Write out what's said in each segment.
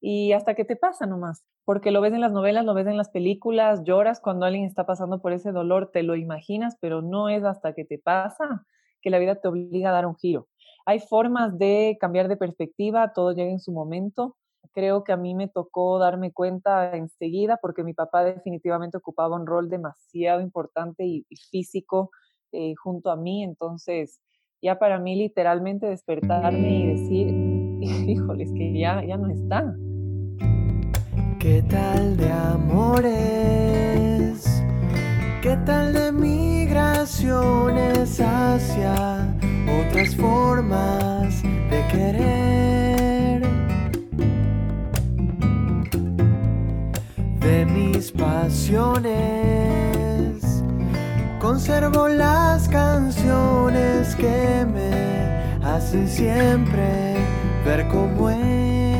y hasta que te pasa nomás, porque lo ves en las novelas, lo ves en las películas, lloras cuando alguien está pasando por ese dolor, te lo imaginas, pero no es hasta que te pasa que la vida te obliga a dar un giro. Hay formas de cambiar de perspectiva, todo llega en su momento. Creo que a mí me tocó darme cuenta enseguida porque mi papá definitivamente ocupaba un rol demasiado importante y, físico eh, junto a mí, entonces ya para mí literalmente despertarme y decir, híjoles, que ya, ya no está. ¿Qué tal de amores? ¿Qué tal de migraciones hacia otras formas de querer? De mis pasiones, conservo las canciones que me hacen siempre ver cómo es.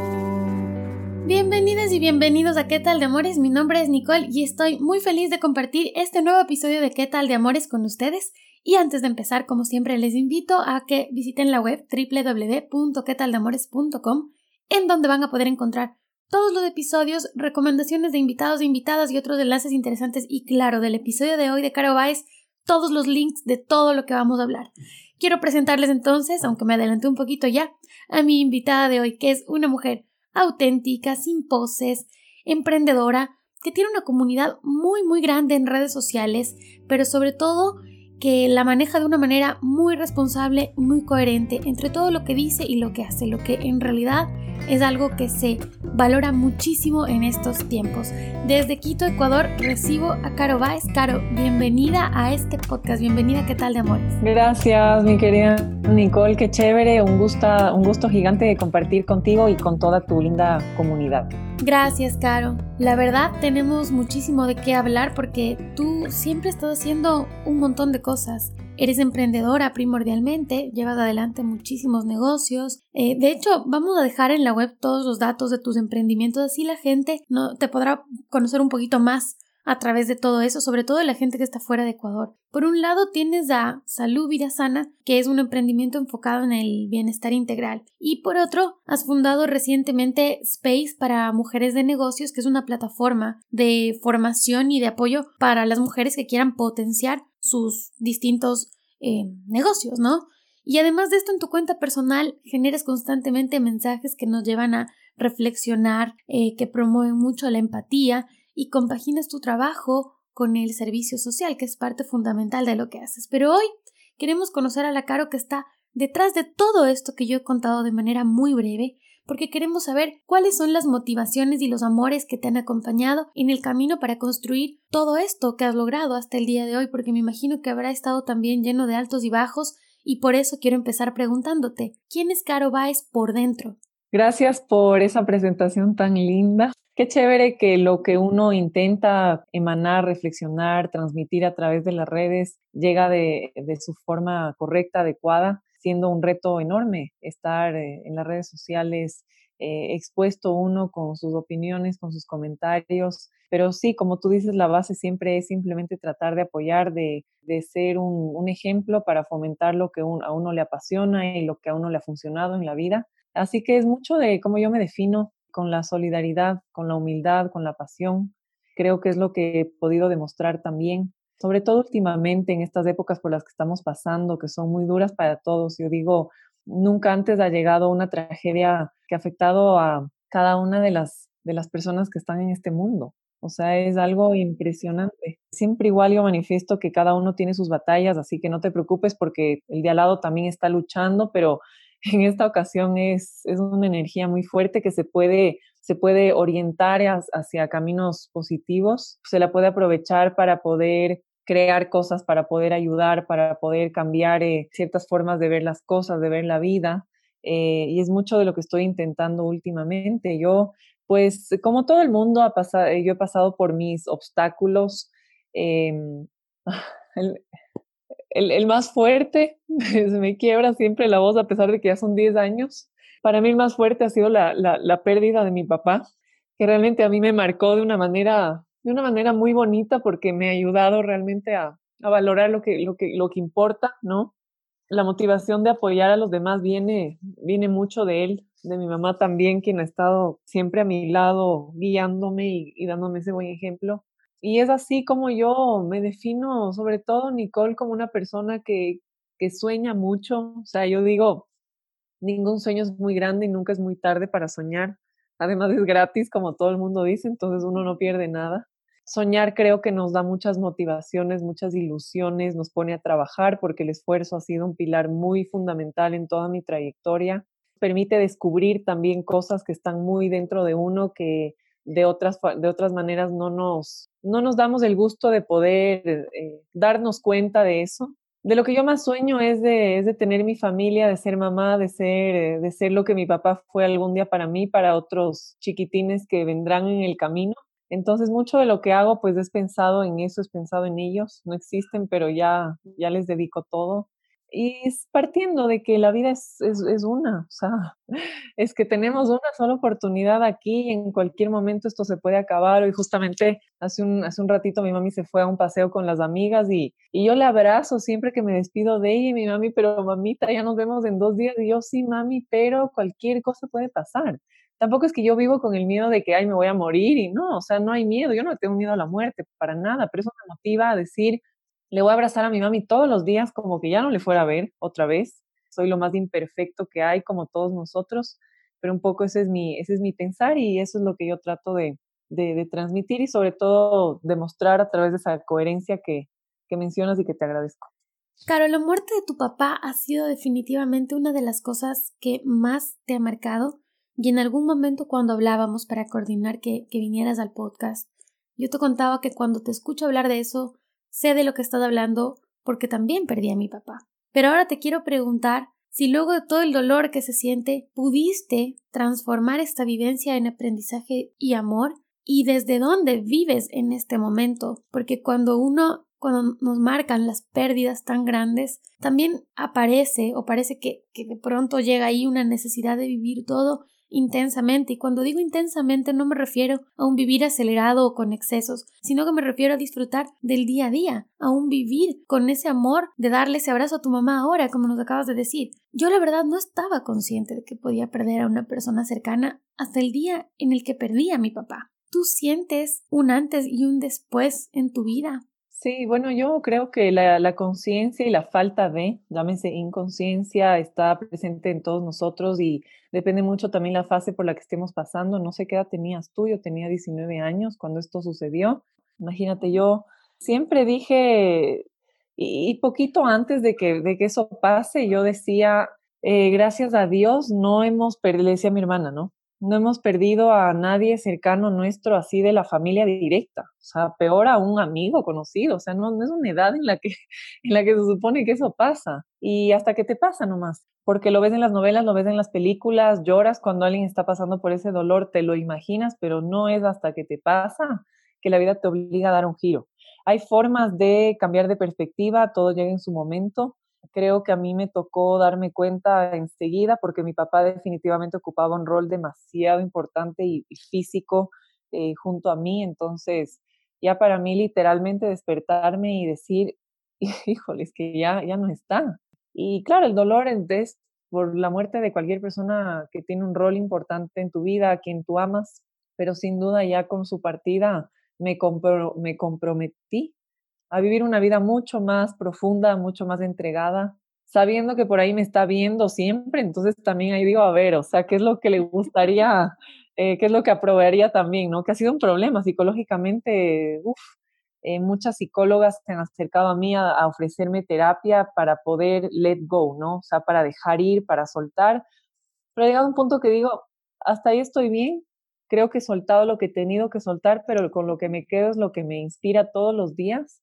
Bienvenidas y bienvenidos a ¿Qué tal de Amores? Mi nombre es Nicole y estoy muy feliz de compartir este nuevo episodio de ¿Qué tal de Amores con ustedes. Y antes de empezar, como siempre, les invito a que visiten la web www.quetaldamores.com en donde van a poder encontrar todos los episodios, recomendaciones de invitados e invitadas y otros enlaces interesantes y claro, del episodio de hoy de Caro Baez, todos los links de todo lo que vamos a hablar. Quiero presentarles entonces, aunque me adelanté un poquito ya, a mi invitada de hoy, que es una mujer auténtica, sin poses, emprendedora, que tiene una comunidad muy muy grande en redes sociales, pero sobre todo que la maneja de una manera muy responsable, muy coherente entre todo lo que dice y lo que hace, lo que en realidad es algo que se valora muchísimo en estos tiempos. Desde Quito, Ecuador, recibo a Caro Báez. Caro, bienvenida a este podcast. Bienvenida, ¿qué tal de amores? Gracias, mi querida Nicole, qué chévere. Un gusto, un gusto gigante de compartir contigo y con toda tu linda comunidad. Gracias, Caro. La verdad, tenemos muchísimo de qué hablar porque tú siempre estás haciendo un montón de cosas. Eres emprendedora primordialmente, llevas adelante muchísimos negocios. Eh, de hecho, vamos a dejar en la web todos los datos de tus emprendimientos, así la gente no, te podrá conocer un poquito más a través de todo eso, sobre todo la gente que está fuera de Ecuador. Por un lado tienes a Salud Vida Sana, que es un emprendimiento enfocado en el bienestar integral. Y por otro, has fundado recientemente Space para Mujeres de Negocios, que es una plataforma de formación y de apoyo para las mujeres que quieran potenciar sus distintos eh, negocios, ¿no? Y además de esto, en tu cuenta personal generas constantemente mensajes que nos llevan a reflexionar, eh, que promueven mucho la empatía y compaginas tu trabajo con el servicio social, que es parte fundamental de lo que haces. Pero hoy queremos conocer a la Caro que está detrás de todo esto que yo he contado de manera muy breve, porque queremos saber cuáles son las motivaciones y los amores que te han acompañado en el camino para construir todo esto que has logrado hasta el día de hoy, porque me imagino que habrá estado también lleno de altos y bajos, y por eso quiero empezar preguntándote, ¿quién es Caro Baez por dentro? Gracias por esa presentación tan linda. Qué chévere que lo que uno intenta emanar, reflexionar, transmitir a través de las redes llega de, su forma correcta, adecuada, siendo un reto enorme estar eh, en las redes sociales eh, expuesto uno con sus opiniones, con sus comentarios. Pero sí, como tú dices, la base siempre es simplemente tratar de apoyar, de, ser un, ejemplo para fomentar lo que a uno le apasiona y lo que a uno le ha funcionado en la vida. Así que es mucho de cómo yo me defino con la solidaridad, con la humildad, con la pasión. Creo que es lo que he podido demostrar también, sobre todo últimamente en estas épocas por las que estamos pasando, que son muy duras para todos. Yo digo, nunca antes ha llegado una tragedia que ha afectado a cada una de las, de las personas que están en este mundo. O sea, es algo impresionante. Siempre igual yo manifiesto que cada uno tiene sus batallas, así que no te preocupes porque el de al lado también está luchando, pero en esta ocasión es, es una energía muy fuerte que se puede, se puede orientar hacia caminos positivos, se la puede aprovechar para poder crear cosas, para poder ayudar, para poder cambiar eh, ciertas formas de ver las cosas, de ver la vida. eh, y es mucho de lo que estoy intentando últimamente. Yo, pues, como todo el mundo, ha pasado, yo he pasado por mis obstáculos. Em, el, más fuerte, se me quiebra siempre la voz a pesar de que ya son 10 años. Para mí el más fuerte ha sido la, la, la pérdida de mi papá, que realmente a mí me marcó de una manera, de una manera muy bonita porque me ha ayudado realmente a, a valorar lo que, lo, que, lo que importa, ¿no? La motivación de apoyar a los demás viene, viene mucho de él, de mi mamá también, quien ha estado siempre a mi lado, guiándome y dándome ese buen ejemplo. Y es así como yo me defino, sobre todo Nicole, como una persona que, sueña mucho. O sea, yo digo, ningún sueño es muy grande y nunca es muy tarde para soñar. Además es gratis, como todo el mundo dice, entonces uno no pierde nada. Soñar creo que nos da muchas motivaciones, muchas ilusiones, nos pone a trabajar porque el esfuerzo ha sido un pilar muy fundamental en toda mi trayectoria. Permite descubrir también cosas que están muy dentro de uno que de otras, de otras maneras no nos, no nos damos el gusto de poder eh, darnos cuenta de eso. De lo que yo más sueño es de, es de tener mi familia, de ser mamá, de ser, eh, de ser lo que mi papá fue algún día para mí, para otros chiquitines que vendrán en el camino. Entonces, mucho de lo que hago, pues es pensado en eso, es pensado en ellos. No existen, pero ya, ya les dedico todo. Y es partiendo de que la vida es, es, es, una, o sea, es que tenemos una sola oportunidad aquí y en cualquier momento esto se puede acabar. Y justamente hace un, hace un ratito mi mami se fue a un paseo con las amigas y, y yo le abrazo siempre que me despido de ella y mi mami, pero mamita, ya nos vemos en dos días. Y yo, sí, mami, pero cualquier cosa puede pasar tampoco es que yo vivo con el miedo de que, ay, me voy a morir y no, o sea, no hay miedo, yo no tengo miedo a la muerte para nada, pero eso me motiva a decir, le voy a abrazar a mi mami todos los días como que ya no le fuera a ver otra vez, soy lo más imperfecto que hay como todos nosotros, pero un poco ese es mi, ese es mi pensar y eso es lo que yo trato de, de, transmitir y sobre todo demostrar a través de esa coherencia que, que mencionas y que te agradezco. Caro, la muerte de tu papá ha sido definitivamente una de las cosas que más te ha marcado y en algún momento cuando hablábamos para coordinar que, que vinieras al podcast, yo te contaba que cuando te escucho hablar de eso, sé de lo que estás hablando porque también perdí a mi papá. Pero ahora te quiero preguntar si luego de todo el dolor que se siente, pudiste transformar esta vivencia en aprendizaje y amor y desde dónde vives en este momento, porque cuando uno cuando nos marcan las pérdidas tan grandes, también aparece o parece que, que de pronto llega ahí una necesidad de vivir todo intensamente. Y cuando digo intensamente no me refiero a un vivir acelerado o con excesos, sino que me refiero a disfrutar del día a día, a un vivir con ese amor de darle ese abrazo a tu mamá ahora, como nos acabas de decir. Yo la verdad no estaba consciente de que podía perder a una persona cercana hasta el día en el que perdí a mi papá. ¿Tú sientes un antes y un después en tu vida? Sí, bueno, yo creo que la, la conciencia y la falta de, llámese inconsciencia, está presente en todos nosotros y depende mucho también la fase por la que estemos pasando. No sé qué edad tenías tú, yo tenía 19 años cuando esto sucedió. Imagínate, yo siempre dije, y, poquito antes de que, de que eso pase, yo decía, eh, gracias a Dios no hemos perdido, le decía a mi hermana, ¿no? No hemos perdido a nadie cercano nuestro así de la familia directa, o sea, peor a un amigo conocido, o sea, no, no es una edad en la, que, en la que se supone que eso pasa y hasta que te pasa nomás, porque lo ves en las novelas, lo ves en las películas, lloras cuando alguien está pasando por ese dolor, te lo imaginas, pero no es hasta que te pasa que la vida te obliga a dar un giro. Hay formas de cambiar de perspectiva, todo llega en su momento, creo que a mí me tocó darme cuenta enseguida porque mi papá definitivamente ocupaba un rol demasiado importante y, físico eh, junto a mí. Entonces, ya para mí literalmente despertarme y decir, híjole, es que ya, ya no está. Y claro, el dolor es por la muerte de cualquier persona que tiene un rol importante en tu vida, a quien tú amas, pero sin duda ya con su partida me, me comprometí a vivir una vida mucho más profunda, mucho más entregada, sabiendo que por ahí me está viendo siempre, entonces también ahí digo, a ver, o sea, ¿qué es lo que le gustaría, eh, qué es lo que aprobaría también, ¿no? Que ha sido un problema psicológicamente, uff, eh, muchas psicólogas se han acercado a mí a, a, ofrecerme terapia para poder let go, ¿no? O sea, para dejar ir, para soltar, pero ha llegado un punto que digo, hasta ahí estoy bien, creo que he soltado lo que he tenido que soltar, pero con lo que me quedo es lo que me inspira todos los días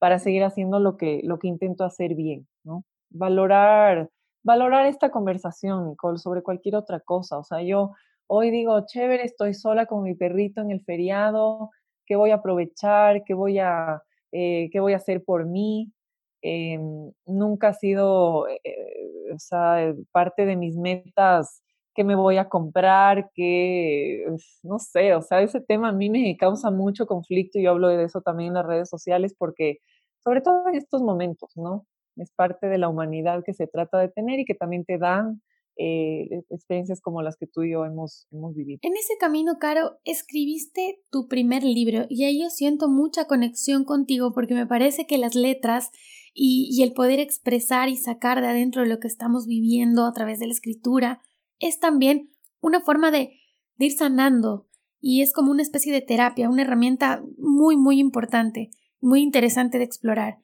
para seguir haciendo lo que, lo que intento hacer bien, ¿no? Valorar valorar esta conversación, Nicole, sobre cualquier otra cosa. O sea, yo hoy digo, chévere, estoy sola con mi perrito en el feriado, ¿qué voy a aprovechar? ¿Qué voy a, eh, ¿qué voy a hacer por mí? Em, nunca ha sido, eh, o sea, parte de mis metas que me voy a comprar, que, no sé, o sea, ese tema a mí me causa mucho conflicto y yo hablo de eso también en las redes sociales porque, sobre todo en estos momentos, ¿no? Es parte de la humanidad que se trata de tener y que también te dan eh, e, experiencias como las que tú y yo hemos, hemos vivido. En ese camino, Caro, escribiste tu primer libro y ahí yo siento mucha conexión contigo porque me parece que las letras y, y el poder expresar y sacar de adentro lo que estamos viviendo a través de la escritura es también una forma de, ir sanando y es como una especie de terapia, una herramienta muy, muy importante, muy interesante de explorar.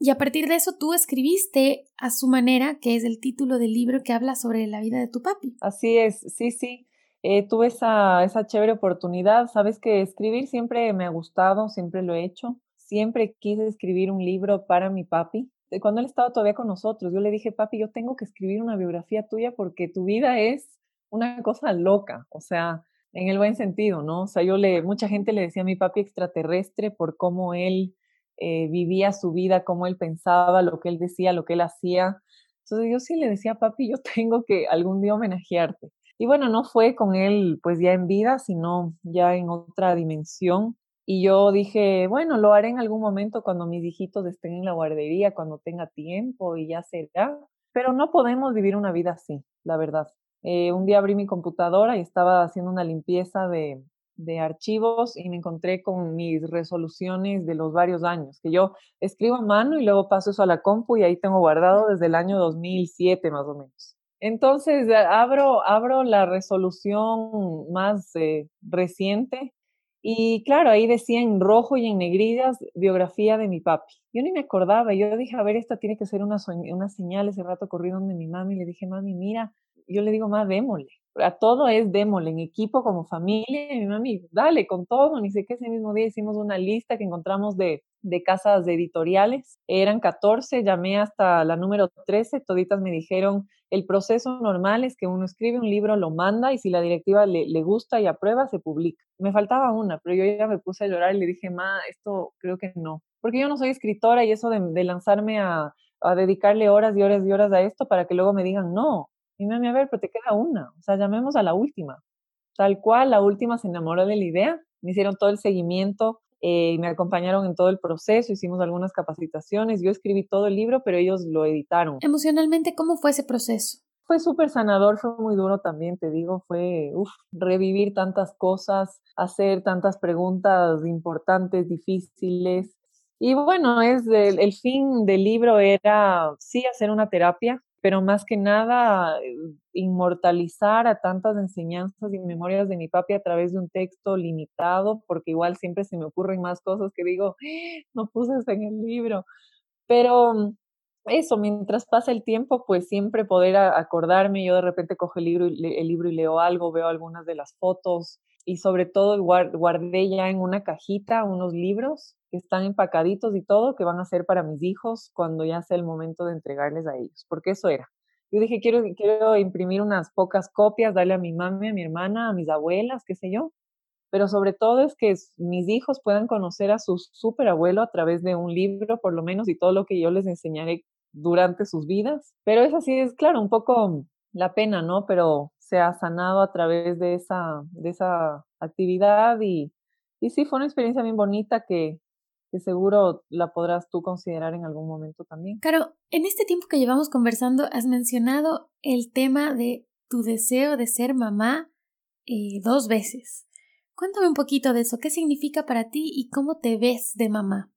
Y a partir de eso tú escribiste a su manera, que es el título del libro que habla sobre la vida de tu papi. Así es, sí, sí. Eh, tuve esa, esa chévere oportunidad. Sabes que escribir siempre me ha gustado, siempre lo he hecho. Siempre quise escribir un libro para mi papi cuando él estaba todavía con nosotros, yo le dije, papi, yo tengo que escribir una biografía tuya porque tu vida es una cosa loca, o sea, en el buen sentido, ¿no? O sea, yo le, mucha gente le decía a mi papi extraterrestre por cómo él eh, vivía su vida, cómo él pensaba, lo que él decía, lo que él hacía. Entonces yo sí le decía, papi, yo tengo que algún día homenajearte. Y bueno, no fue con él pues ya en vida, sino ya en otra dimensión. Y yo dije, bueno, lo haré en algún momento cuando mis hijitos estén en la guardería, cuando tenga tiempo y ya será. Pero no podemos vivir una vida así, la verdad. Eh, un día abrí mi computadora y estaba haciendo una limpieza de, de archivos y me encontré con mis resoluciones de los varios años, que yo escribo a mano y luego paso eso a la compu y ahí tengo guardado desde el año 2007 más o menos. Entonces abro, abro la resolución más eh, reciente y claro, ahí decía en rojo y en negrillas biografía de mi papi. Yo ni me acordaba, yo dije, a ver, esta tiene que ser una, una señal. Ese rato corrí donde mi mami le dije, mami, mira, yo le digo, más démosle. A todo es démosle, en equipo, como familia. Mi mami, dale, con todo. Ni sé qué, ese mismo día hicimos una lista que encontramos de, de casas editoriales. Eran 14, llamé hasta la número 13, toditas me dijeron, el proceso normal es que uno escribe un libro, lo manda y si la directiva le, le, gusta y aprueba, se publica. Me faltaba una, pero yo ya me puse a llorar y le dije, ma, esto creo que no. Porque yo no soy escritora y eso de, de lanzarme a, a, dedicarle horas y horas y horas a esto para que luego me digan, no. Y mami, a ver, pero te queda una. O sea, llamemos a la última. Tal cual, la última se enamoró de la idea, me hicieron todo el seguimiento, eh, me acompañaron en todo el proceso, hicimos algunas capacitaciones, yo escribí todo el libro, pero ellos lo editaron. Emocionalmente, ¿cómo fue ese proceso? Fue súper sanador, fue muy duro también, te digo, fue uf, revivir tantas cosas, hacer tantas preguntas importantes, difíciles. Y bueno, es el, el fin del libro era sí hacer una terapia, pero más que nada eh, inmortalizar a tantas enseñanzas y memorias de mi papi a través de un texto limitado, porque igual siempre se me ocurren más cosas que digo, no puse en el libro. Pero mm, eso, mientras pasa el tiempo, pues siempre poder acordarme, yo de repente cojo el libro, el libro y leo algo, veo algunas de las fotos y sobre todo guardé ya en una cajita unos libros que están empacaditos y todo, que van a ser para mis hijos cuando ya sea el momento de entregarles a ellos, porque eso era. Yo dije, quiero, quiero imprimir unas pocas copias, darle a mi mami, a mi hermana, a mis abuelas, qué sé yo, pero sobre todo es que mis hijos puedan conocer a su superabuelo a través de un libro, por lo menos, y todo lo que yo les enseñaré durante sus vidas. Pero eso sí es, claro, un poco la pena, ¿no? Pero se ha sanado a través de esa, de esa actividad y, y sí, fue una experiencia bien bonita que, que seguro la podrás tú considerar en algún momento también. Claro, en este tiempo que llevamos conversando, has mencionado el tema de tu deseo de ser mamá eh, dos veces. Cuéntame un poquito de eso, qué significa para ti y cómo te ves de mamá.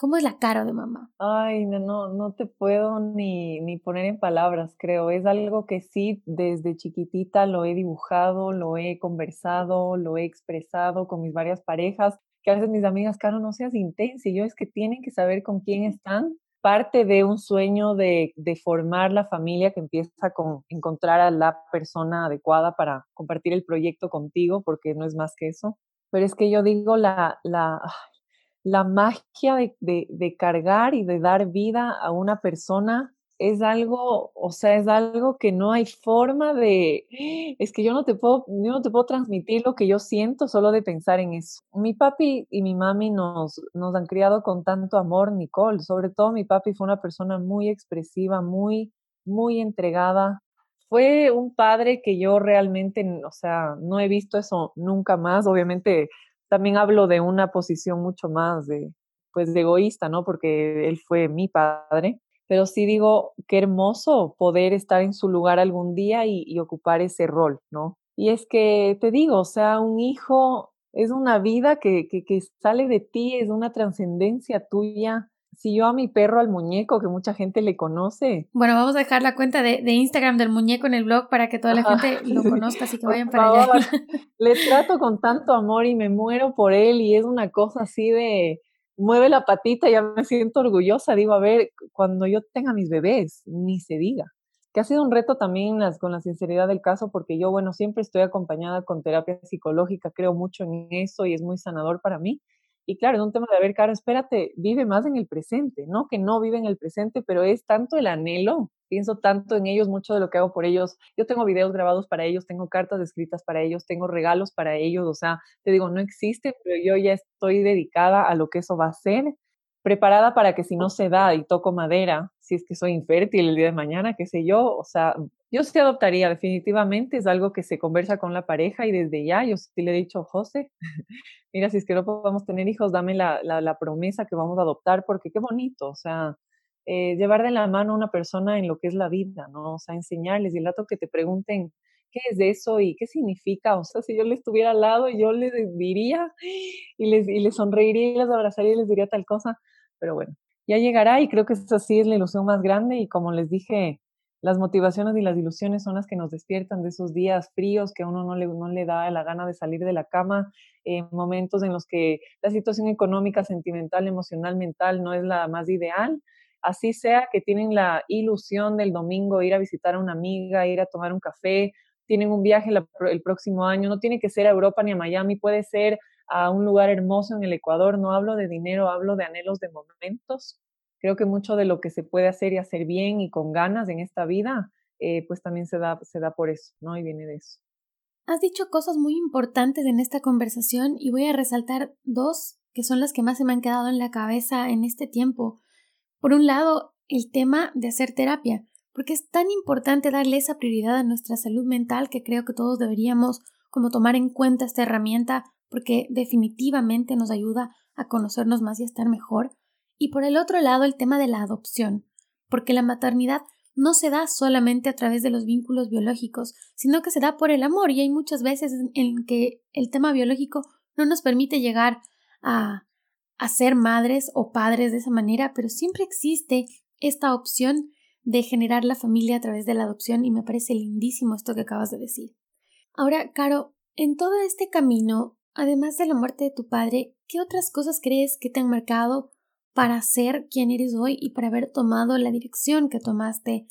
¿Cómo es la cara de mamá? Ay, no, no te puedo ni, ni poner en palabras, creo. Es algo que sí, desde chiquitita lo he dibujado, lo he conversado, lo he expresado con mis varias parejas, que a veces mis amigas, Caro, no seas intensa, y yo es que tienen que saber con quién están. Parte de un sueño de, de formar la familia que empieza con encontrar a la persona adecuada para compartir el proyecto contigo, porque no es más que eso. Pero es que yo digo, la, la, la magia de, de, cargar y de dar vida a una persona es algo, o sea, es algo que no hay forma de, es que yo no te puedo, no te puedo transmitir lo que yo siento solo de pensar en eso. Mi papi y mi mami nos, nos han criado con tanto amor, Nicole, sobre todo mi papi fue una persona muy expresiva, muy, muy entregada. Fue un padre que yo realmente, o sea, no he visto eso nunca más. Obviamente, también hablo de una posición mucho más de, pues, de egoísta, ¿no? Porque él fue mi padre pero sí digo, qué hermoso poder estar en su lugar algún día y, ocupar ese rol, ¿no? Y es que te digo, o sea, un hijo es una vida que, que, sale de ti, es una trascendencia tuya. Si yo a mi perro, al muñeco, que mucha gente le conoce. Bueno, vamos a dejar la cuenta de, de Instagram del muñeco en el blog para que toda la gente lo conozca, así que vayan para allá. Le trato con tanto amor y me muero por él y es una cosa así de, mueve la patita, ya me siento orgullosa, digo, a ver, cuando yo tenga mis bebés, ni se diga. Que ha sido un reto también con la sinceridad del caso, porque yo, bueno, siempre estoy acompañada con terapia psicológica, creo mucho en eso y es muy sanador para mí. Y claro, es un tema de, a ver, Caro, espérate, vive más en el presente, ¿no? Que no vive en el presente, pero es tanto el anhelo, pienso tanto en ellos, mucho de lo que hago por ellos. Yo tengo videos grabados para ellos, tengo cartas escritas para ellos, tengo regalos para ellos, o sea, te digo, no existe, pero yo ya estoy dedicada a lo que eso va a ser, preparada para que si no se da y toco madera, si es que soy infértil el día de mañana, qué sé yo, o sea, yo sí adoptaría definitivamente, es algo que se conversa con la pareja y desde ya yo sí le he dicho, José, mira, si es que no podemos tener hijos, dame la, la, promesa que vamos a adoptar, porque qué bonito, o sea, eh, llevar de la mano a una persona en lo que es la vida, ¿no? O sea, enseñarles y el dato que te pregunten qué es eso y qué significa, o sea, si yo le estuviera al lado, yo les diría y les, y les sonreiría y les abrazaría y les diría tal cosa, pero bueno, ya llegará y creo que esa sí es la ilusión más grande y como les dije, las motivaciones y las ilusiones son las que nos despiertan de esos días fríos que uno no le, no le da la gana de salir de la cama, en momentos en los que la situación económica, sentimental, emocional, mental no es la más ideal. Así sea que tienen la ilusión del domingo ir a visitar a una amiga, ir a tomar un café, tienen un viaje el próximo año, no tiene que ser a Europa ni a Miami, puede ser a un lugar hermoso en el Ecuador. No hablo de dinero, hablo de anhelos de momentos creo que mucho de lo que se puede hacer y hacer bien y con ganas en esta vida, eh, pues también se da, se da por eso, ¿no? Y viene de eso. Has dicho cosas muy importantes en esta conversación y voy a resaltar dos que son las que más se me han quedado en la cabeza en este tiempo. Por un lado, el tema de hacer terapia, porque es tan importante darle esa prioridad a nuestra salud mental que creo que todos deberíamos como tomar en cuenta esta herramienta porque definitivamente nos ayuda a conocernos más y a estar mejor. Y por el otro lado, el tema de la adopción, porque la maternidad no se da solamente a través de los vínculos biológicos, sino que se da por el amor y hay muchas veces en que el tema biológico no nos permite llegar a, a ser madres o padres de esa manera, pero siempre existe esta opción de generar la familia a través de la adopción y me parece lindísimo esto que acabas de decir. Ahora, Caro, en todo este camino, además de la muerte de tu padre, ¿qué otras cosas crees que te han marcado para ser quien eres hoy y para haber tomado la dirección que tomaste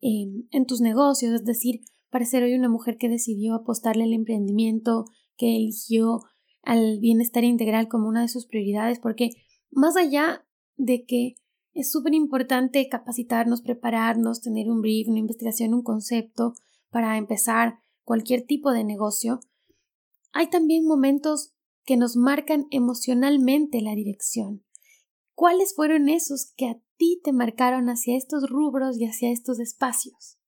en tus negocios, es decir, para ser hoy una mujer que decidió apostarle al emprendimiento, que eligió al bienestar integral como una de sus prioridades, porque más allá de que es súper importante capacitarnos, prepararnos, tener un brief, una investigación, un concepto para empezar cualquier tipo de negocio, hay también momentos que nos marcan emocionalmente la dirección. ¿Cuáles fueron esos que a ti te marcaron hacia estos rubros y hacia estos espacios?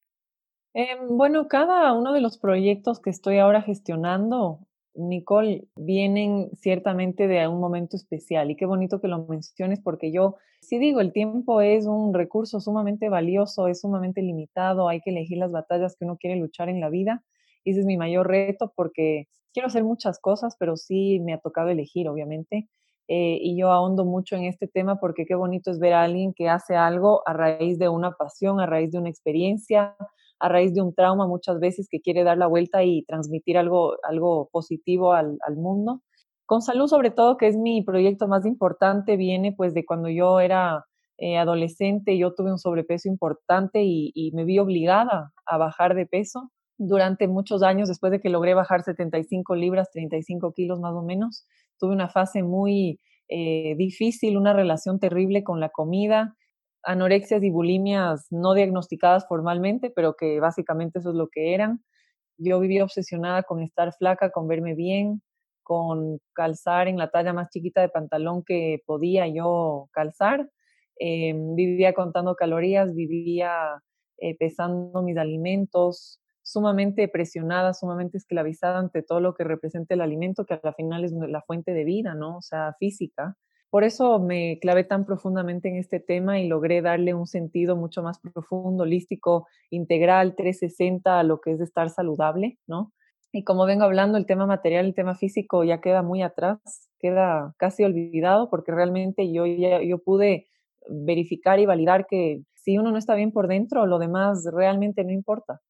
Em, bueno, cada uno de los proyectos que estoy ahora gestionando, Nicole, vienen ciertamente de un momento especial y qué bonito que lo menciones porque yo sí digo, el tiempo es un recurso sumamente valioso, es sumamente limitado, hay que elegir las batallas que uno quiere luchar en la vida y ese es mi mayor reto porque quiero hacer muchas cosas, pero sí me ha tocado elegir, obviamente. Eh, y yo ahondo mucho en este tema porque qué bonito es ver a alguien que hace algo a raíz de una pasión, a raíz de una experiencia, a raíz de un trauma muchas veces que quiere dar la vuelta y transmitir algo, algo positivo al, mundo. Con salud sobre todo, que es mi proyecto más importante, viene pues de cuando yo era eh, adolescente, yo tuve un sobrepeso importante y, y me vi obligada a bajar de peso durante muchos años, después de que logré bajar 75 libras, 35 kilos más o menos, tuve una fase muy eh, difícil, una relación terrible con la comida. Anorexias y bulimias no diagnosticadas formalmente, pero que básicamente eso es lo que eran. Yo vivía obsesionada con estar flaca, con verme bien, con calzar en la talla más chiquita de pantalón que podía yo calzar. Em, vivía contando calorías, vivía eh, pesando mis alimentos, sumamente presionada, sumamente esclavizada ante todo lo que representa el alimento, que al final es la fuente de vida, ¿no? O sea, física. Por eso me clavé tan profundamente en este tema y logré darle un sentido mucho más profundo, holístico, integral, 360 a lo que es estar saludable, ¿no? Y como vengo hablando, el tema material, el tema físico ya queda muy atrás, queda casi olvidado porque realmente yo, yo pude verificar y validar que si uno no está bien por dentro, lo demás realmente no importa.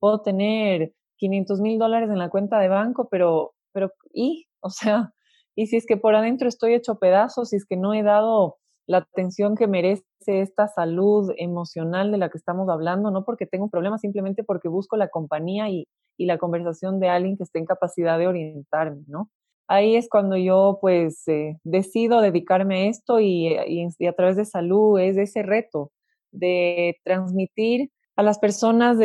Puedo tener 500 mil dólares en la cuenta de banco, pero, pero, ¿y? O sea, y si es que por adentro estoy hecho pedazos, si es que no he dado la atención que merece esta salud emocional de la que estamos hablando, no porque tengo un problema, simplemente porque busco la compañía y, la conversación de alguien que esté en capacidad de orientarme, ¿no? Ahí es cuando yo pues eh, decido dedicarme a esto y, y, a través de salud es ese reto de transmitir a las personas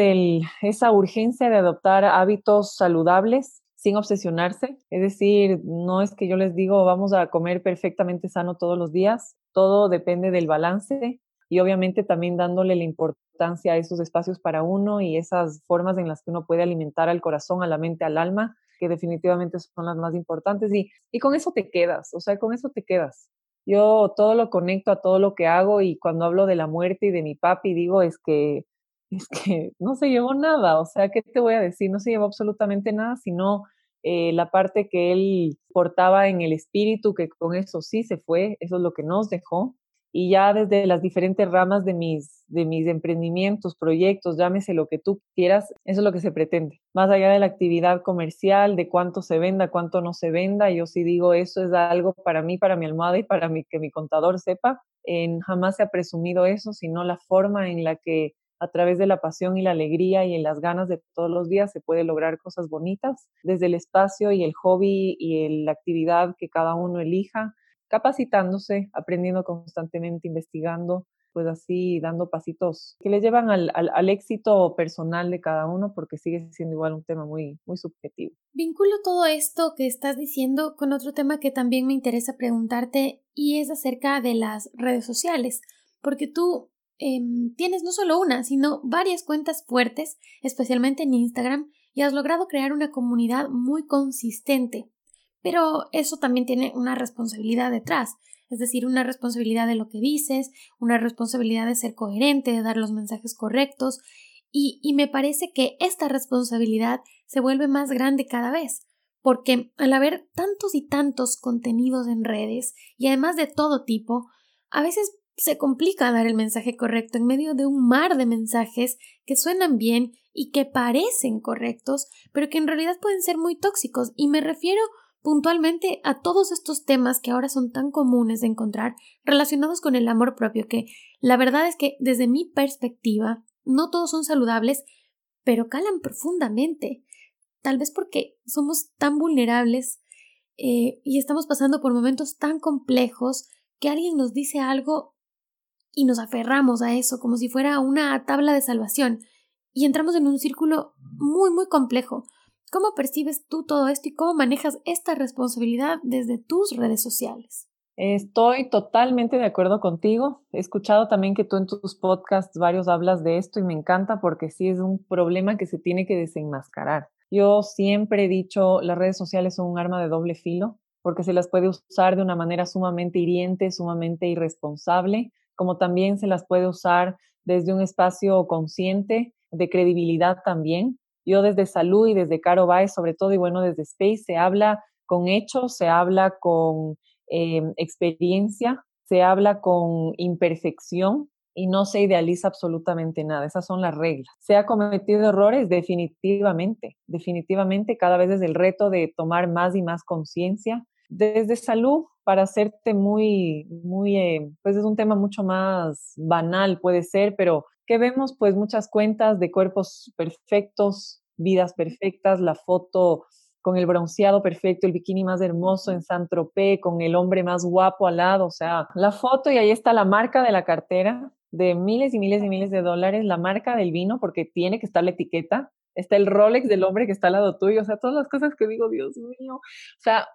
esa urgencia de adoptar hábitos saludables sin obsesionarse. Es decir, no es que yo les digo vamos a comer perfectamente sano todos los días, todo depende del balance y obviamente también dándole la importancia a esos espacios para uno y esas formas en las que uno puede alimentar al corazón, a la mente, al alma, que definitivamente son las más importantes y, y con eso te quedas, o sea, con eso te quedas. Yo todo lo conecto a todo lo que hago y cuando hablo de la muerte y de mi papi digo es que es que no se llevó nada, o sea, ¿qué te voy a decir? No se llevó absolutamente nada, sino eh, la parte que él portaba en el espíritu, que con eso sí se fue, eso es lo que nos dejó. Y ya desde las diferentes ramas de mis, de mis emprendimientos, proyectos, llámese lo que tú quieras, eso es lo que se pretende. Más allá de la actividad comercial, de cuánto se venda, cuánto no se venda, yo sí digo, eso es algo para mí, para mi almohada y para mí, que mi contador sepa. En, jamás se ha presumido eso, sino la forma en la que a través de la pasión y la alegría y en las ganas de todos los días se puede lograr cosas bonitas desde el espacio y el hobby y la actividad que cada uno elija, capacitándose, aprendiendo constantemente, investigando, pues así dando pasitos que le llevan al, al, éxito personal de cada uno porque sigue siendo igual un tema muy, muy subjetivo. Vinculo todo esto que estás diciendo con otro tema que también me interesa preguntarte y es acerca de las redes sociales, porque tú Em, tienes no solo una, sino varias cuentas fuertes, especialmente en Instagram, y has logrado crear una comunidad muy consistente. Pero eso también tiene una responsabilidad detrás, es decir, una responsabilidad de lo que dices, una responsabilidad de ser coherente, de dar los mensajes correctos, y, y me parece que esta responsabilidad se vuelve más grande cada vez, porque al haber tantos y tantos contenidos en redes, y además de todo tipo, a veces se complica dar el mensaje correcto en medio de un mar de mensajes que suenan bien y que parecen correctos, pero que en realidad pueden ser muy tóxicos. Y me refiero puntualmente a todos estos temas que ahora son tan comunes de encontrar relacionados con el amor propio, que la verdad es que desde mi perspectiva no todos son saludables, pero calan profundamente. Tal vez porque somos tan vulnerables eh, y estamos pasando por momentos tan complejos que alguien nos dice algo y nos aferramos a eso como si fuera una tabla de salvación y entramos en un círculo muy muy complejo. ¿Cómo percibes tú todo esto y cómo manejas esta responsabilidad desde tus redes sociales? Estoy totalmente de acuerdo contigo. He escuchado también que tú en tus podcasts varios hablas de esto y me encanta porque sí es un problema que se tiene que desenmascarar. Yo siempre he dicho, las redes sociales son un arma de doble filo porque se las puede usar de una manera sumamente hiriente, sumamente irresponsable como también se las puede usar desde un espacio consciente de credibilidad también. Yo desde Salud y desde Caro Baez, sobre todo, y bueno, desde Space, se habla con hechos, se habla con em, experiencia, se habla con imperfección y no se idealiza absolutamente nada. Esas son las reglas. ¿Se ha cometido errores? Definitivamente, definitivamente, cada vez es el reto de tomar más y más conciencia. Desde salud, para hacerte muy, muy, eh, pues es un tema mucho más banal, puede ser, pero que vemos pues muchas cuentas de cuerpos perfectos, vidas perfectas, la foto con el bronceado perfecto, el bikini más hermoso en San Tropez, con el hombre más guapo al lado, o sea, la foto y ahí está la marca de la cartera de miles y miles y miles de dólares, la marca del vino, porque tiene que estar la etiqueta, está el Rolex del hombre que está al lado tuyo, o sea, todas las cosas que digo, Dios mío, o sea,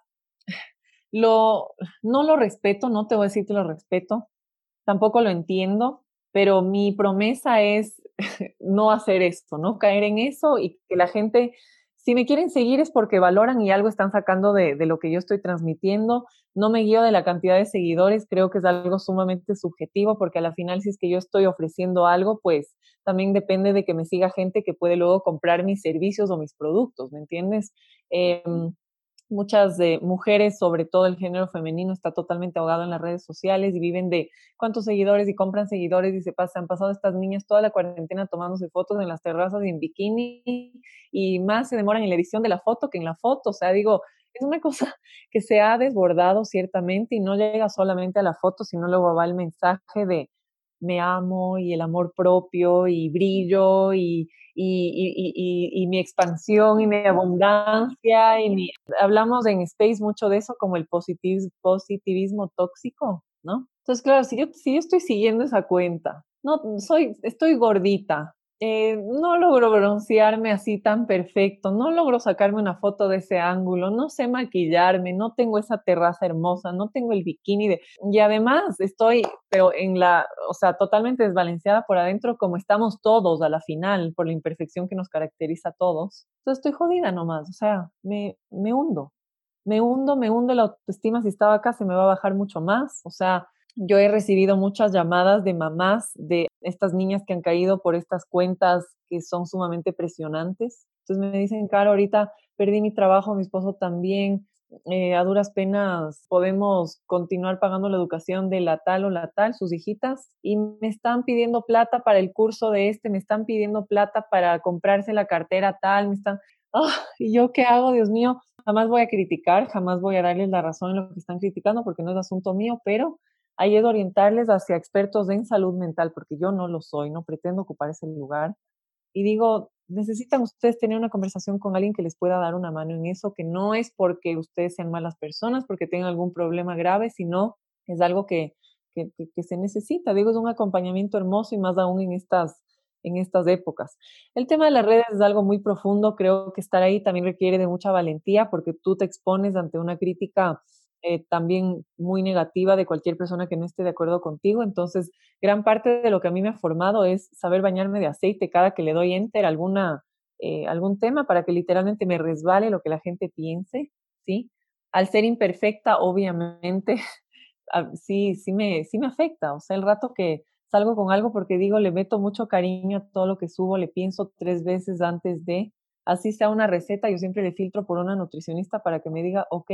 lo, no lo respeto, no te voy a decir que lo respeto, tampoco lo entiendo, pero mi promesa es no hacer esto, no caer en eso y que la gente, si me quieren seguir es porque valoran y algo están sacando de, de, lo que yo estoy transmitiendo. No me guío de la cantidad de seguidores, creo que es algo sumamente subjetivo porque a la final si es que yo estoy ofreciendo algo, pues también depende de que me siga gente que puede luego comprar mis servicios o mis productos, ¿me entiendes? Eh, muchas de mujeres, sobre todo el género femenino, está totalmente ahogado en las redes sociales y viven de cuántos seguidores y compran seguidores y se pasan, han pasado estas niñas toda la cuarentena tomándose fotos en las terrazas y en bikini y más se demoran en la edición de la foto que en la foto. O sea, digo, es una cosa que se ha desbordado ciertamente y no llega solamente a la foto, sino luego va el mensaje de me amo y el amor propio y brillo y, y, y, mi expansión y mi abundancia. Y mi... Hablamos en Space mucho de eso como el positivismo tóxico, ¿no? Entonces, claro, si yo, si yo estoy siguiendo esa cuenta, no, soy, estoy gordita, eh, no logro broncearme así tan perfecto, no logro sacarme una foto de ese ángulo, no sé maquillarme, no tengo esa terraza hermosa, no tengo el bikini de... Y además estoy, pero en la, o sea, totalmente desbalanceada por adentro como estamos todos a la final, por la imperfección que nos caracteriza a todos. Entonces estoy jodida nomás, o sea, me, me hundo, me hundo, me hundo la autoestima, si estaba acá se me va a bajar mucho más, o sea, yo he recibido muchas llamadas de mamás de estas niñas que han caído por estas cuentas que son sumamente presionantes. Entonces me dicen, Caro, ahorita perdí mi trabajo, mi esposo también, eh, a duras penas podemos continuar pagando la educación de la tal o la tal, sus hijitas, y me están pidiendo plata para el curso de este, me están pidiendo plata para comprarse la cartera tal, me están, ¡ah! ¿y yo qué hago, Dios mío? Jamás voy a criticar, jamás voy a darles la razón en lo que están criticando porque no es asunto mío, pero ahí es orientarles hacia expertos en salud mental, porque yo no lo soy, no pretendo ocupar ese lugar. Y digo, necesitan ustedes tener una conversación con alguien que les pueda dar una mano en eso, que no es porque ustedes sean malas personas, porque tengan algún problema grave, sino es algo que, que, que se necesita. Digo, es un acompañamiento hermoso y más aún en estas, en estas épocas. El tema de las redes es algo muy profundo, creo que estar ahí también requiere de mucha valentía porque tú te expones ante una crítica eh, también muy negativa de cualquier persona que no esté de acuerdo contigo. Entonces, gran parte de lo que a mí me ha formado es saber bañarme de aceite cada que le doy enter alguna, eh, algún tema para que literalmente me resbale lo que la gente piense, ¿sí? Al ser imperfecta, obviamente, sí, sí me, sí me afecta. O sea, el rato que salgo con algo porque digo, le meto mucho cariño a todo lo que subo, le pienso tres veces antes de, así sea una receta, yo siempre le filtro por una nutricionista para que me diga, ok,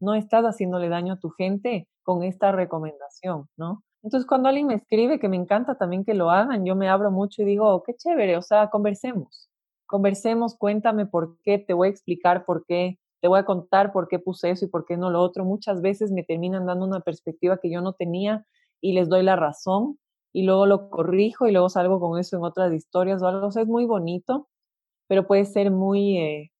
no estás haciéndole daño a tu gente con esta recomendación, ¿no? Entonces, cuando alguien me escribe, que me encanta también que lo hagan, yo me abro mucho y digo, qué chévere, o sea, conversemos, conversemos, cuéntame por qué, te voy a explicar por qué, te voy a contar por qué puse eso y por qué no lo otro. Muchas veces me terminan dando una perspectiva que yo no tenía y les doy la razón y luego lo corrijo y luego salgo con eso en otras historias o algo. O sea, es muy bonito, pero puede ser muy, eh,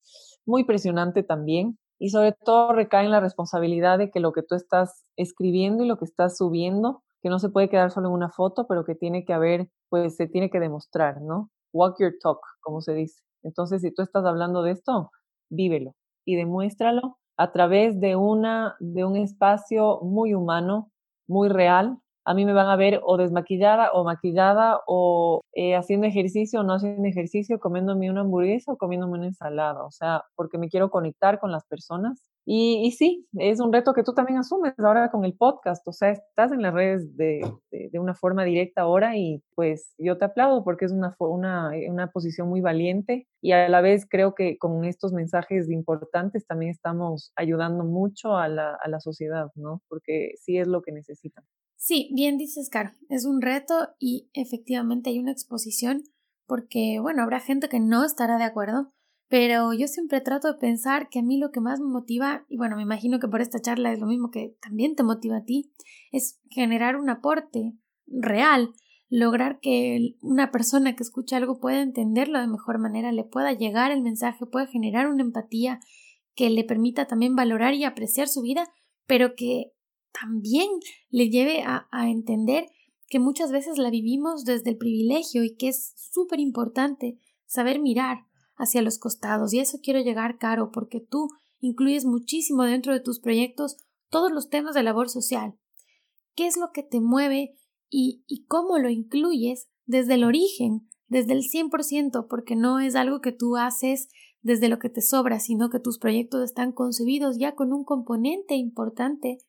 muy presionante también y sobre todo recae en la responsabilidad de que lo que tú estás escribiendo y lo que estás subiendo, que no se puede quedar solo en una foto, pero que tiene que haber, pues se tiene que demostrar, ¿no? Walk your talk, como se dice. Entonces, si tú estás hablando de esto, vívelo y demuéstralo a través de una de un espacio muy humano, muy real, a mí me van a ver o desmaquillada o maquillada o eh, haciendo ejercicio o no haciendo ejercicio, comiéndome una hamburguesa o comiéndome una ensalada, o sea, porque me quiero conectar con las personas. Y, sí, es un reto que tú también asumes ahora con el podcast, o sea, estás en las redes de, de, una forma directa ahora y pues yo te aplaudo porque es una, una, una posición muy valiente y a la vez creo que con estos mensajes importantes también estamos ayudando mucho a la, a la sociedad, ¿no? Porque sí es lo que necesitan. Sí, bien dices, Caro, es un reto y efectivamente hay una exposición porque, bueno, habrá gente que no estará de acuerdo, pero yo siempre trato de pensar que a mí lo que más me motiva, y bueno, me imagino que por esta charla es lo mismo que también te motiva a ti, es generar un aporte real, lograr que una persona que escucha algo pueda entenderlo de mejor manera, le pueda llegar el mensaje, pueda generar una empatía que le permita también valorar y apreciar su vida, pero que también le lleve a, entender que muchas veces la vivimos desde el privilegio y que es súper importante saber mirar hacia los costados. Y eso quiero llegar, Caro, porque tú incluyes muchísimo dentro de tus proyectos todos los temas de labor social. ¿Qué es lo que te mueve y, y cómo lo incluyes desde el origen, desde el 100%, porque no es algo que tú haces desde lo que te sobra, sino que tus proyectos están concebidos ya con un componente importante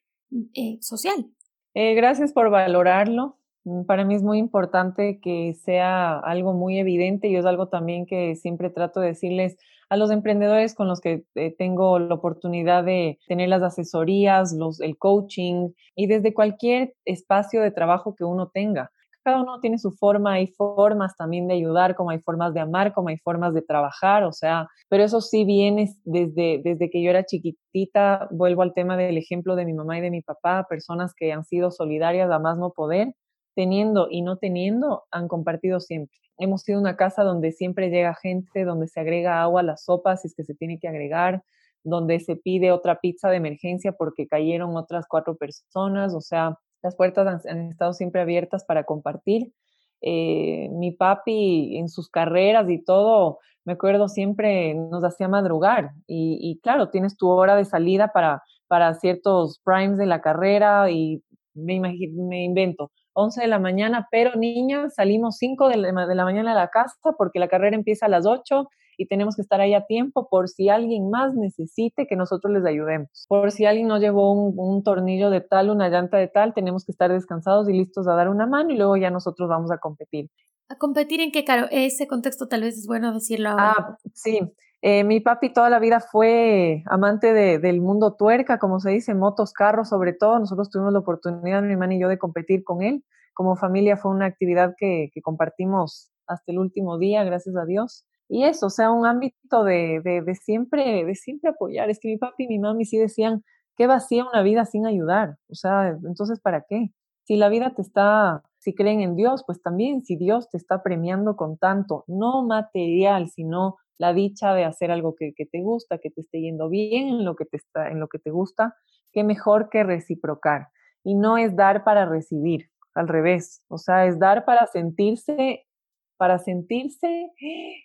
eh, social. Eh, gracias por valorarlo. Mm, para mí es muy importante que sea algo muy evidente y es algo también que siempre trato de decirles a los emprendedores con los que eh, tengo la oportunidad de tener las asesorías, los, el coaching y desde cualquier espacio de trabajo que uno tenga. Cada uno tiene su forma, hay formas también de ayudar, como hay formas de amar, como hay formas de trabajar, o sea, pero eso sí viene desde, desde que yo era chiquitita, vuelvo al tema del ejemplo de mi mamá y de mi papá, personas que han sido solidarias a más no poder, teniendo y no teniendo, han compartido siempre. Hemos sido una casa donde siempre llega gente, donde se agrega agua a las sopas si es que se tiene que agregar, donde se pide otra pizza de emergencia porque cayeron otras cuatro personas, o sea, las puertas han, estado siempre abiertas para compartir. Eh, mi papi en sus carreras y todo, me acuerdo siempre nos hacía madrugar y, claro, tienes tu hora de salida para, para ciertos primes de la carrera y me, me invento, 11 de la mañana, pero niña, salimos 5 de la, de la mañana a la casa porque la carrera empieza a las 8 y tenemos que estar ahí a tiempo por si alguien más necesite que nosotros les ayudemos. Por si alguien no llevó un, tornillo de tal, una llanta de tal, tenemos que estar descansados y listos a dar una mano y luego ya nosotros vamos a competir. ¿A competir en qué, Caro? Ese contexto tal vez es bueno decirlo ahora. Ah, sí. Eh, mi papi toda la vida fue amante de, del mundo tuerca, como se dice, motos, carros, sobre todo. Nosotros tuvimos la oportunidad, mi hermana y yo, de competir con él. Como familia fue una actividad que, que compartimos hasta el último día, gracias a Dios. Y eso, o sea, un ámbito de, de, siempre, de siempre apoyar. Es que mi papi y mi mami sí decían, qué vacía una vida sin ayudar. O sea, entonces, ¿para qué? Si la vida te está, si creen en Dios, pues también si Dios te está premiando con tanto, no material, sino la dicha de hacer algo que, te gusta, que te esté yendo bien en lo que te, está, en lo que te gusta, qué mejor que reciprocar. Y no es dar para recibir, al revés, o sea, es dar para sentirse, para sentirse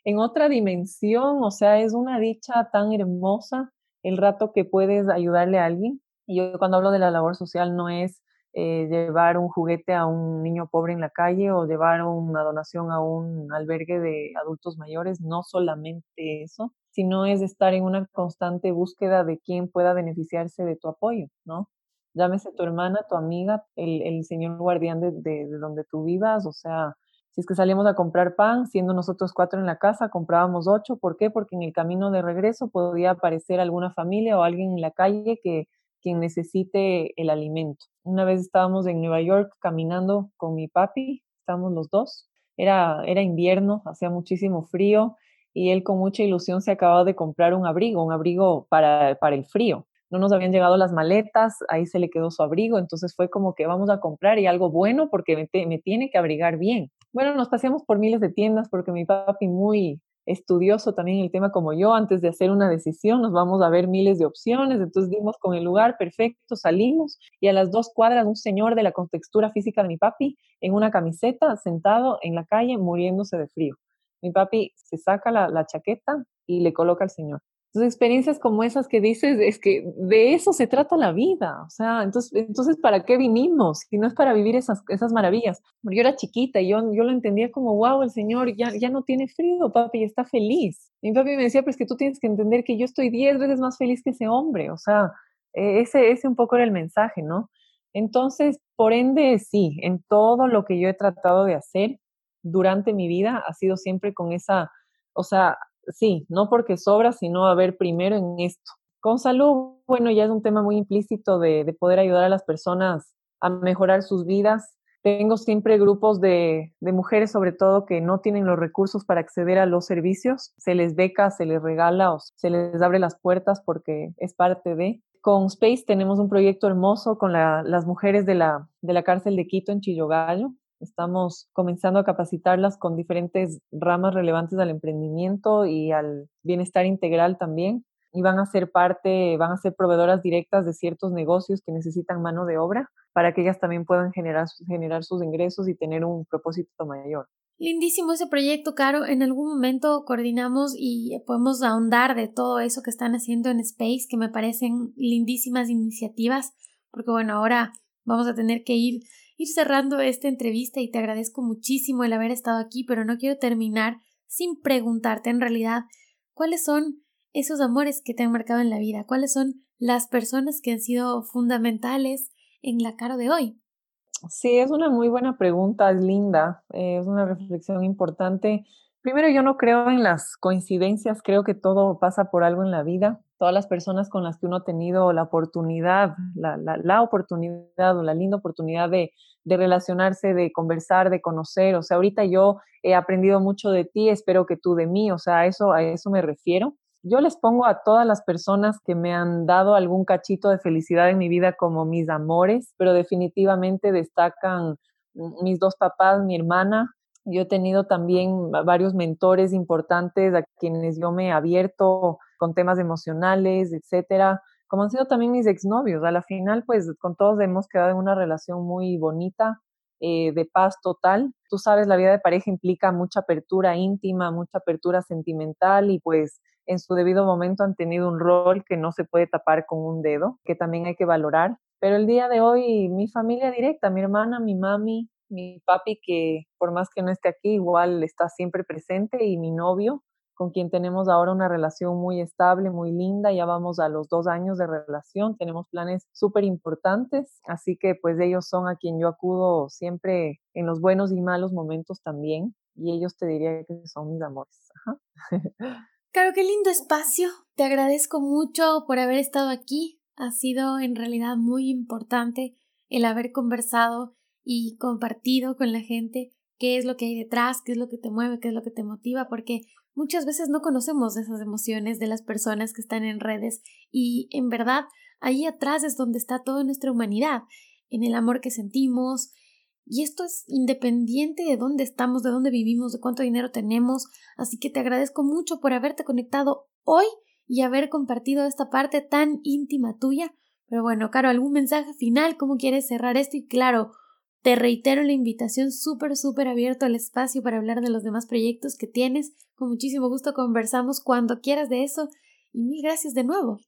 en otra dimensión, o sea, es una dicha tan hermosa el rato que puedes ayudarle a alguien. Y yo cuando hablo de la labor social no es eh, llevar un juguete a un niño pobre en la calle o llevar una donación a un albergue de adultos mayores, no solamente eso, sino es estar en una constante búsqueda de quién pueda beneficiarse de tu apoyo, ¿no? Llámese tu hermana, tu amiga, el, señor guardián de donde tú vivas, o sea, si es que salimos a comprar pan, siendo nosotros cuatro en la casa, comprábamos ocho. ¿Por qué? Porque en el camino de regreso podía aparecer alguna familia o alguien en la calle que quien necesite el alimento. Una vez estábamos en Nueva York caminando con mi papi, estábamos los dos, era, era invierno, hacía muchísimo frío y él con mucha ilusión se acababa de comprar un abrigo, un abrigo para, para el frío. No nos habían llegado las maletas, ahí se le quedó su abrigo, entonces fue como que vamos a comprar y algo bueno porque me, me tiene que abrigar bien. Bueno, nos paseamos por miles de tiendas porque mi papi muy estudioso también el tema como yo, antes de hacer una decisión nos vamos a ver miles de opciones, entonces dimos con el lugar perfecto, salimos y a las dos cuadras un señor de la contextura física de mi papi en una camiseta sentado en la calle muriéndose de frío. Mi papi se saca la, la chaqueta y le coloca al señor. Entonces, experiencias como esas que dices, es que de eso se trata la vida. O sea, entonces, entonces ¿para qué vinimos? Si no es para vivir esas, esas maravillas. Yo era chiquita y yo, yo lo entendía como, wow, el Señor ya, ya no tiene frío, papi, está feliz. Mi papi me decía, pues que tú tienes que entender que yo estoy diez veces más feliz que ese hombre. O sea, e, ese, ese un poco era el mensaje, ¿no? Entonces, por ende, sí, en todo lo que yo he tratado de hacer durante mi vida ha sido siempre con esa, o sea, sí, no porque sobra, sino a ver primero en esto. Con salud, bueno, ya es un tema muy implícito de, poder ayudar a las personas a mejorar sus vidas. Tengo siempre grupos de, mujeres, sobre todo, que no tienen los recursos para acceder a los servicios. Se les beca, se les regala o se les abre las puertas porque es parte de. Con Space tenemos un proyecto hermoso con las mujeres de la, de la cárcel de Quito en Chillogallo. Estamos comenzando a capacitarlas con diferentes ramas relevantes al emprendimiento y al bienestar integral también. y van a ser parte, van a ser proveedoras directas de ciertos negocios que necesitan mano de obra para que ellas también puedan generar, generar sus ingresos y tener un propósito mayor. Lindísimo ese proyecto, Caro. En algún momento coordinamos y podemos ahondar de todo eso que están haciendo en Space, que me parecen lindísimas iniciativas, porque bueno, ahora vamos a tener que ir, ir cerrando esta entrevista y te agradezco muchísimo el haber estado aquí, pero no quiero terminar sin preguntarte en realidad cuáles son esos amores que te han marcado en la vida, cuáles son las personas que han sido fundamentales en la Caro de hoy. Sí, es una muy buena pregunta, es linda, eh, es una reflexión importante. Primero, yo no creo en las coincidencias, creo que todo pasa por algo en la vida. Todas las personas con las que uno ha tenido la oportunidad, la, la, oportunidad o la linda oportunidad de, de, relacionarse, de conversar, de conocer. O sea, ahorita yo he aprendido mucho de ti, espero que tú de mí, o sea, eso, a eso me refiero. Yo les pongo a todas las personas que me han dado algún cachito de felicidad en mi vida como mis amores, pero definitivamente destacan mis dos papás, mi hermana. Yo he tenido también varios mentores importantes a quienes yo me he abierto con temas emocionales, etcétera, como han sido también mis exnovios. A la final, pues con todos hemos quedado en una relación muy bonita, eh, de paz total. Tú sabes, la vida de pareja implica mucha apertura íntima, mucha apertura sentimental y pues en su debido momento han tenido un rol que no se puede tapar con un dedo, que también hay que valorar. Pero el día de hoy, mi familia directa, mi hermana, mi mami, mi papi, que por más que no esté aquí, igual está siempre presente, y mi novio, con quien tenemos ahora una relación muy estable, muy linda, ya vamos a los dos años de relación, tenemos planes súper importantes, así que pues ellos son a quien yo acudo siempre en los buenos y malos momentos también, y ellos te diría que son mis amores. Claro, qué lindo espacio. Te agradezco mucho por haber estado aquí. Ha sido en realidad muy importante el haber conversado y compartido con la gente qué es lo que hay detrás, qué es lo que te mueve, qué es lo que te motiva, porque muchas veces no conocemos esas emociones de las personas que están en redes y en verdad ahí atrás es donde está toda nuestra humanidad, en el amor que sentimos, y esto es independiente de dónde estamos, de dónde vivimos, de cuánto dinero tenemos. Así que te agradezco mucho por haberte conectado hoy y haber compartido esta parte tan íntima tuya. Pero bueno, Caro, ¿algún mensaje final? ¿Cómo quieres cerrar esto? Y claro, te reitero la invitación súper, súper abierto al espacio para hablar de los demás proyectos que tienes. Con muchísimo gusto conversamos cuando quieras de eso. Y mil gracias de nuevo.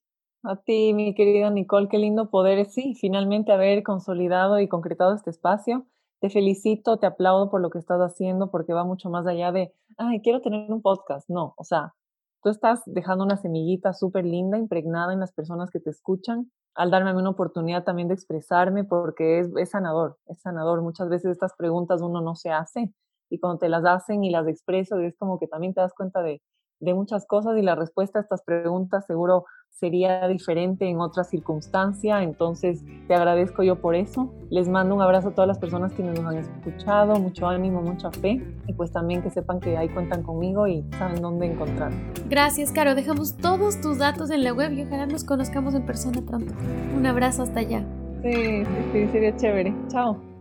A ti, mi querida Nicole, qué lindo poder, sí, finalmente haber consolidado y concretado este espacio te felicito, te aplaudo por lo que estás haciendo porque va mucho más allá de, ay, quiero tener un podcast. No, o sea, tú estás dejando una semillita súper linda, impregnada en las personas que te escuchan, al darme una oportunidad también de expresarme porque es, sanador, es sanador. Muchas veces estas preguntas uno no se hace y cuando te las hacen y las expreso es como que también te das cuenta de, de muchas cosas y la respuesta a estas preguntas seguro sería diferente en otra circunstancia, entonces te agradezco yo por eso. Les mando un abrazo a todas las personas que nos han escuchado, mucho ánimo, mucha fe y pues también que sepan que ahí cuentan conmigo y saben dónde encontrar. Gracias, Caro. Dejamos todos tus datos en la web y ojalá nos conozcamos en persona pronto. Un abrazo hasta allá. Sí, sí, sí sería chévere. Chao.